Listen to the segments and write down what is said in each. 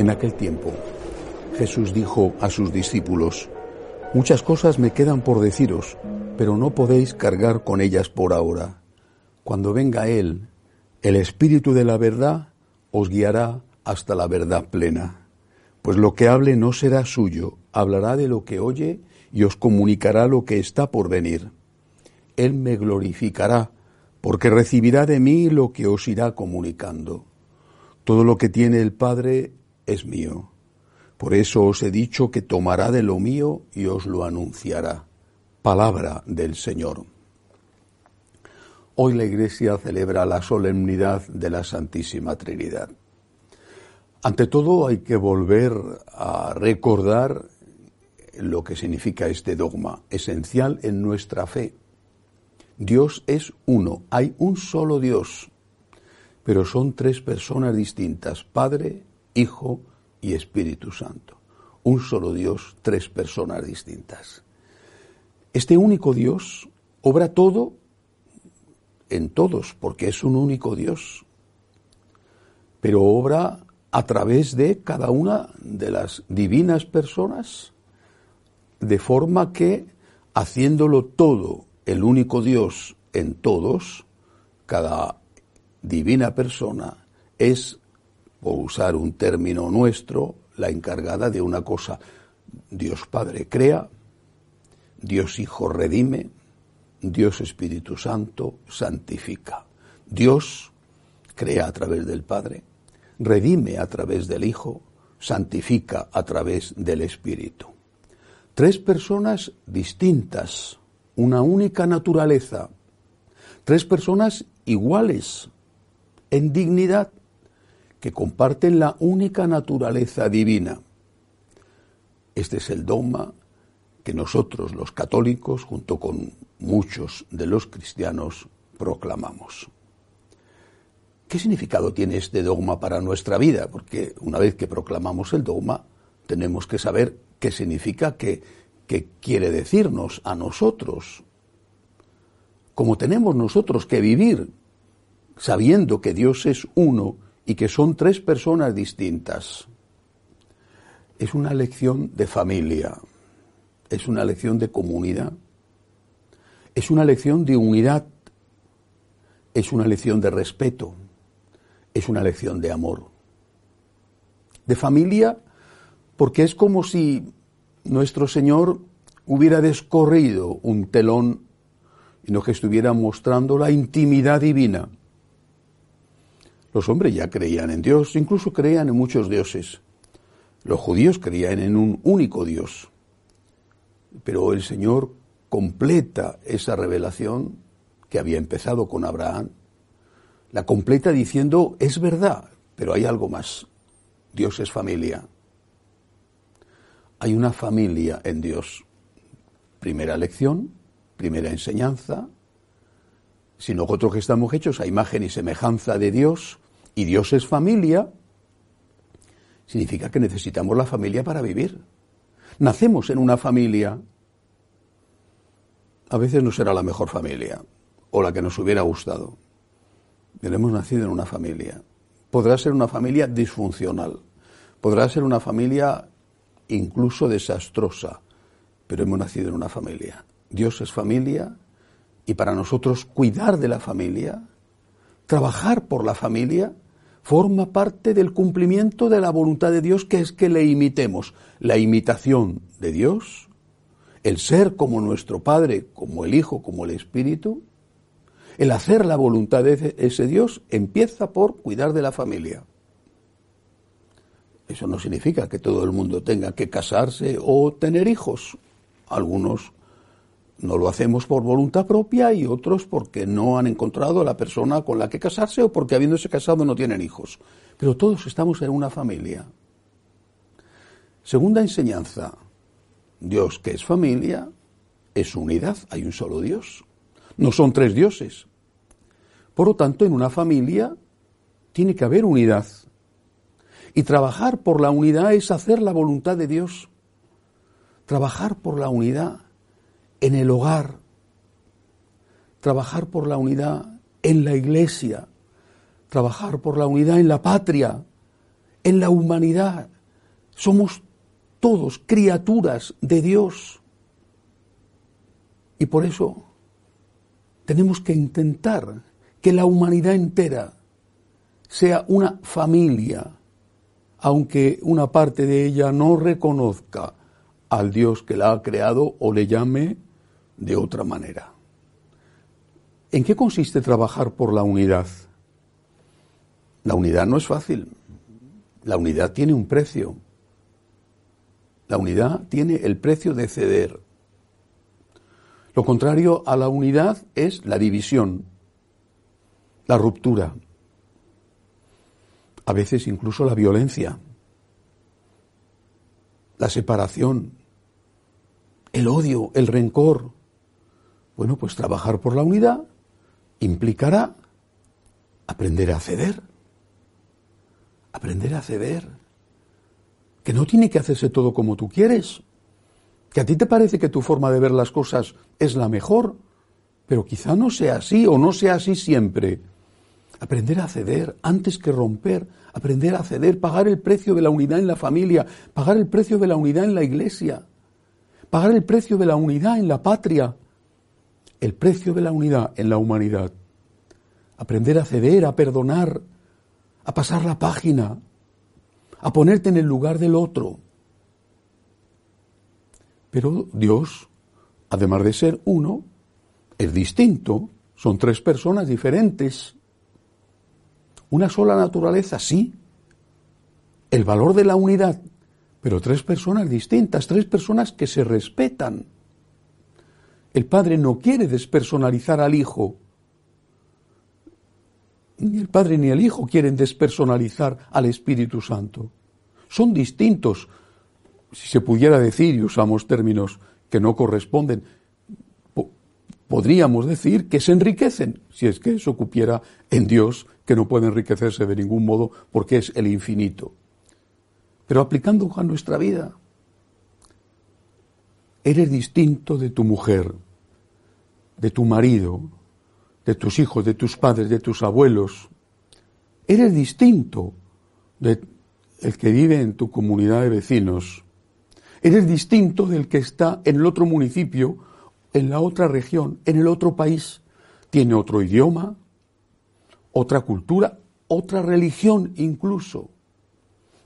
En aquel tiempo, Jesús dijo a sus discípulos, Muchas cosas me quedan por deciros, pero no podéis cargar con ellas por ahora. Cuando venga Él, el Espíritu de la verdad, os guiará hasta la verdad plena. Pues lo que hable no será suyo, hablará de lo que oye y os comunicará lo que está por venir. Él me glorificará, porque recibirá de mí lo que os irá comunicando. Todo lo que tiene el Padre es mío. Por eso os he dicho que tomará de lo mío y os lo anunciará. Palabra del Señor. Hoy la Iglesia celebra la solemnidad de la Santísima Trinidad. Ante todo hay que volver a recordar lo que significa este dogma, esencial en nuestra fe. Dios es uno, hay un solo Dios, pero son tres personas distintas, Padre, Hijo y Espíritu Santo. Un solo Dios, tres personas distintas. Este único Dios obra todo en todos, porque es un único Dios, pero obra a través de cada una de las divinas personas, de forma que, haciéndolo todo el único Dios en todos, cada divina persona es por usar un término nuestro, la encargada de una cosa. Dios Padre crea, Dios Hijo redime, Dios Espíritu Santo santifica. Dios crea a través del Padre, redime a través del Hijo, santifica a través del Espíritu. Tres personas distintas, una única naturaleza, tres personas iguales en dignidad, que comparten la única naturaleza divina. Este es el dogma que nosotros los católicos, junto con muchos de los cristianos, proclamamos. ¿Qué significado tiene este dogma para nuestra vida? Porque una vez que proclamamos el dogma, tenemos que saber qué significa, qué, quiere decirnos a nosotros. Como tenemos nosotros que vivir sabiendo que Dios es uno y que son tres personas distintas. Es una lección de familia, es una lección de comunidad, es una lección de unidad, es una lección de respeto, es una lección de amor. De familia, porque es como si nuestro Señor hubiera descorrido un telón y no que estuviera mostrando la intimidad divina los hombres ya creían en Dios, incluso creían en muchos dioses. Los judíos creían en un único Dios. Pero el Señor completa esa revelación que había empezado con Abraham, la completa diciendo, es verdad, pero hay algo más. Dios es familia. Hay una familia en Dios. Primera lección, primera enseñanza, si nosotros que estamos hechos a imagen y semejanza de Dios, y Dios es familia, significa que necesitamos la familia para vivir. Nacemos en una familia, a veces no será la mejor familia, o la que nos hubiera gustado, pero hemos nacido en una familia. Podrá ser una familia disfuncional, podrá ser una familia incluso desastrosa, pero hemos nacido en una familia. Dios es familia y para nosotros cuidar de la familia, trabajar por la familia, forma parte del cumplimiento de la voluntad de Dios, que es que le imitemos. La imitación de Dios, el ser como nuestro Padre, como el Hijo, como el Espíritu, el hacer la voluntad de ese Dios empieza por cuidar de la familia. Eso no significa que todo el mundo tenga que casarse o tener hijos. Algunos no lo hacemos por voluntad propia y otros porque no han encontrado a la persona con la que casarse o porque habiéndose casado no tienen hijos. Pero todos estamos en una familia. Segunda enseñanza. Dios que es familia es unidad. Hay un solo Dios. No son tres dioses. Por lo tanto, en una familia tiene que haber unidad. Y trabajar por la unidad es hacer la voluntad de Dios. Trabajar por la unidad en el hogar, trabajar por la unidad en la iglesia, trabajar por la unidad en la patria, en la humanidad. Somos todos criaturas de Dios. Y por eso tenemos que intentar que la humanidad entera sea una familia, aunque una parte de ella no reconozca al Dios que la ha creado o le llame de otra manera. ¿En qué consiste trabajar por la unidad? La unidad no es fácil. La unidad tiene un precio. La unidad tiene el precio de ceder. Lo contrario a la unidad es la división, la ruptura, a veces incluso la violencia, la separación, el odio, el rencor. Bueno, pues trabajar por la unidad implicará aprender a ceder, aprender a ceder, que no tiene que hacerse todo como tú quieres, que a ti te parece que tu forma de ver las cosas es la mejor, pero quizá no sea así o no sea así siempre. Aprender a ceder antes que romper, aprender a ceder, pagar el precio de la unidad en la familia, pagar el precio de la unidad en la iglesia, pagar el precio de la unidad en la patria, el precio de la unidad en la humanidad. Aprender a ceder, a perdonar, a pasar la página, a ponerte en el lugar del otro. Pero Dios, además de ser uno, es distinto, son tres personas diferentes. Una sola naturaleza, sí. El valor de la unidad, pero tres personas distintas, tres personas que se respetan. El Padre no quiere despersonalizar al Hijo. Ni el Padre ni el Hijo quieren despersonalizar al Espíritu Santo. Son distintos, si se pudiera decir, y usamos términos que no corresponden, podríamos decir que se enriquecen, si es que eso cupiera en Dios, que no puede enriquecerse de ningún modo porque es el infinito. Pero aplicando a nuestra vida, eres distinto de tu mujer, de tu marido, de tus hijos, de tus padres, de tus abuelos. Eres distinto de el que vive en tu comunidad de vecinos. Eres distinto del que está en el otro municipio, en la otra región, en el otro país. Tiene otro idioma, otra cultura, otra religión incluso.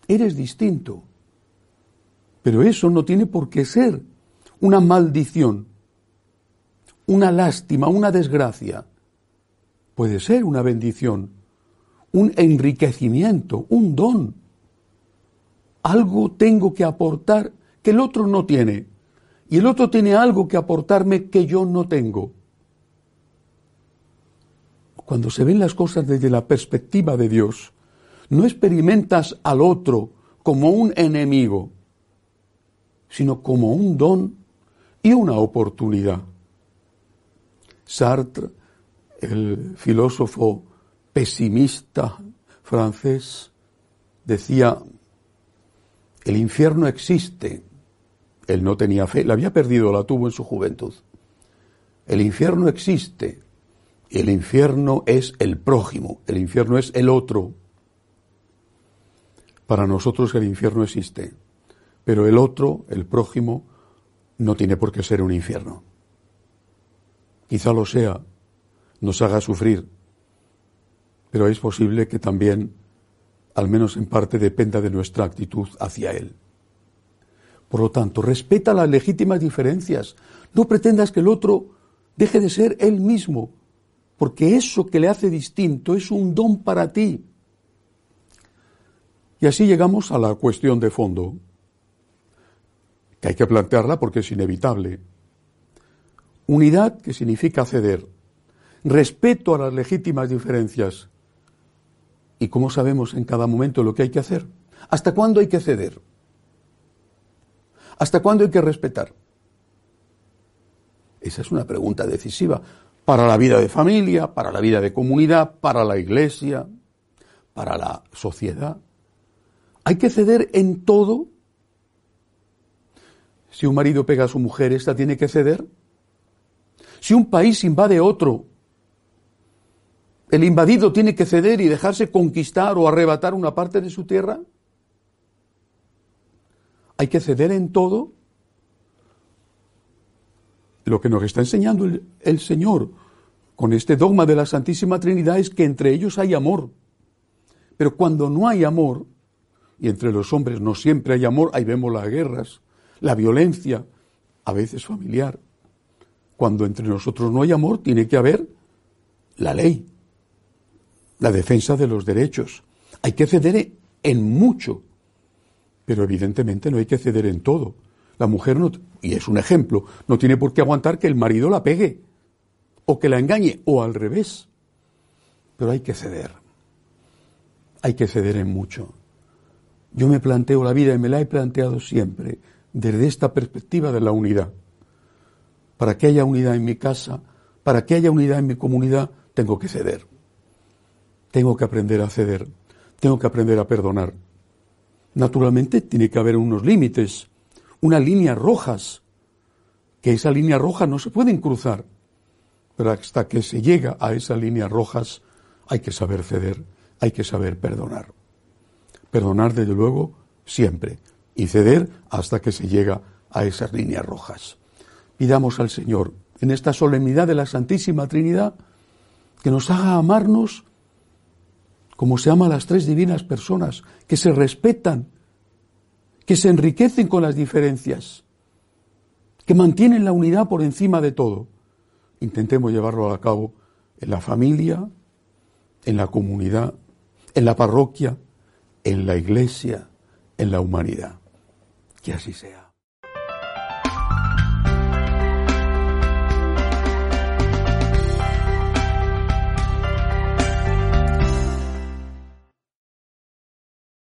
Eres distinto. Pero eso no tiene por qué ser una maldición, una lástima, una desgracia. Puede ser una bendición, un enriquecimiento, un don. Algo tengo que aportar que el otro no tiene. Y el otro tiene algo que aportarme que yo no tengo. Cuando se ven las cosas desde la perspectiva de Dios, no experimentas al otro como un enemigo, sino como un don y una oportunidad. Sartre, el filósofo pesimista francés, decía, el infierno existe. Él no tenía fe, la había perdido, la tuvo en su juventud. El infierno existe. El infierno es el prójimo, el infierno es el otro. Para nosotros el infierno existe, pero el otro, el prójimo, no tiene por qué ser un infierno. Quizá lo sea, nos haga sufrir, pero es posible que también, al menos en parte, dependa de nuestra actitud hacia Él. Por lo tanto, respeta las legítimas diferencias. No pretendas que el otro deje de ser él mismo, porque eso que le hace distinto es un don para ti. Y así llegamos a la cuestión de fondo que hay que plantearla porque es inevitable. Unidad, que significa ceder. Respeto a las legítimas diferencias. ¿Y cómo sabemos en cada momento lo que hay que hacer? ¿Hasta cuándo hay que ceder? ¿Hasta cuándo hay que respetar? Esa es una pregunta decisiva para la vida de familia, para la vida de comunidad, para la iglesia, para la sociedad. ¿Hay que ceder en todo? Si un marido pega a su mujer, ¿esta tiene que ceder? Si un país invade otro, ¿el invadido tiene que ceder y dejarse conquistar o arrebatar una parte de su tierra? hay que ceder en todo. Lo que nos está enseñando el, el Señor con este dogma de la Santísima Trinidad es que entre ellos hay amor. Pero cuando no hay amor, y entre los hombres no siempre hay amor, ahí vemos las guerras, la violencia, a veces familiar. Cuando entre nosotros no hay amor, tiene que haber la ley, la defensa de los derechos. Hay que ceder en mucho, pero evidentemente no hay que ceder en todo. La mujer no, y es un ejemplo, no tiene por qué aguantar que el marido la pegue, o que la engañe, o al revés. Pero hay que ceder. Hay que ceder en mucho. Yo me planteo la vida y me la he planteado siempre desde esta perspectiva de la unidad. Para que haya unidad en mi casa, para que haya unidad en mi comunidad, tengo que ceder. Tengo que aprender a ceder. Tengo que aprender a perdonar. Naturalmente tiene que haber unos límites, unas líneas rojas, que esa línea roja no se pueden cruzar. Pero hasta que se llega a esas líneas rojas hay que saber ceder, hay que saber perdonar. Perdonar desde luego siempre y ceder hasta que se llega a esas líneas rojas. Pidamos al Señor en esta solemnidad de la Santísima Trinidad que nos haga amarnos como se ama a las tres divinas personas, que se respetan, que se enriquecen con las diferencias, que mantienen la unidad por encima de todo intentemos llevarlo a cabo en la familia, en la comunidad, en la parroquia, en la iglesia, en la humanidad. Que así sea.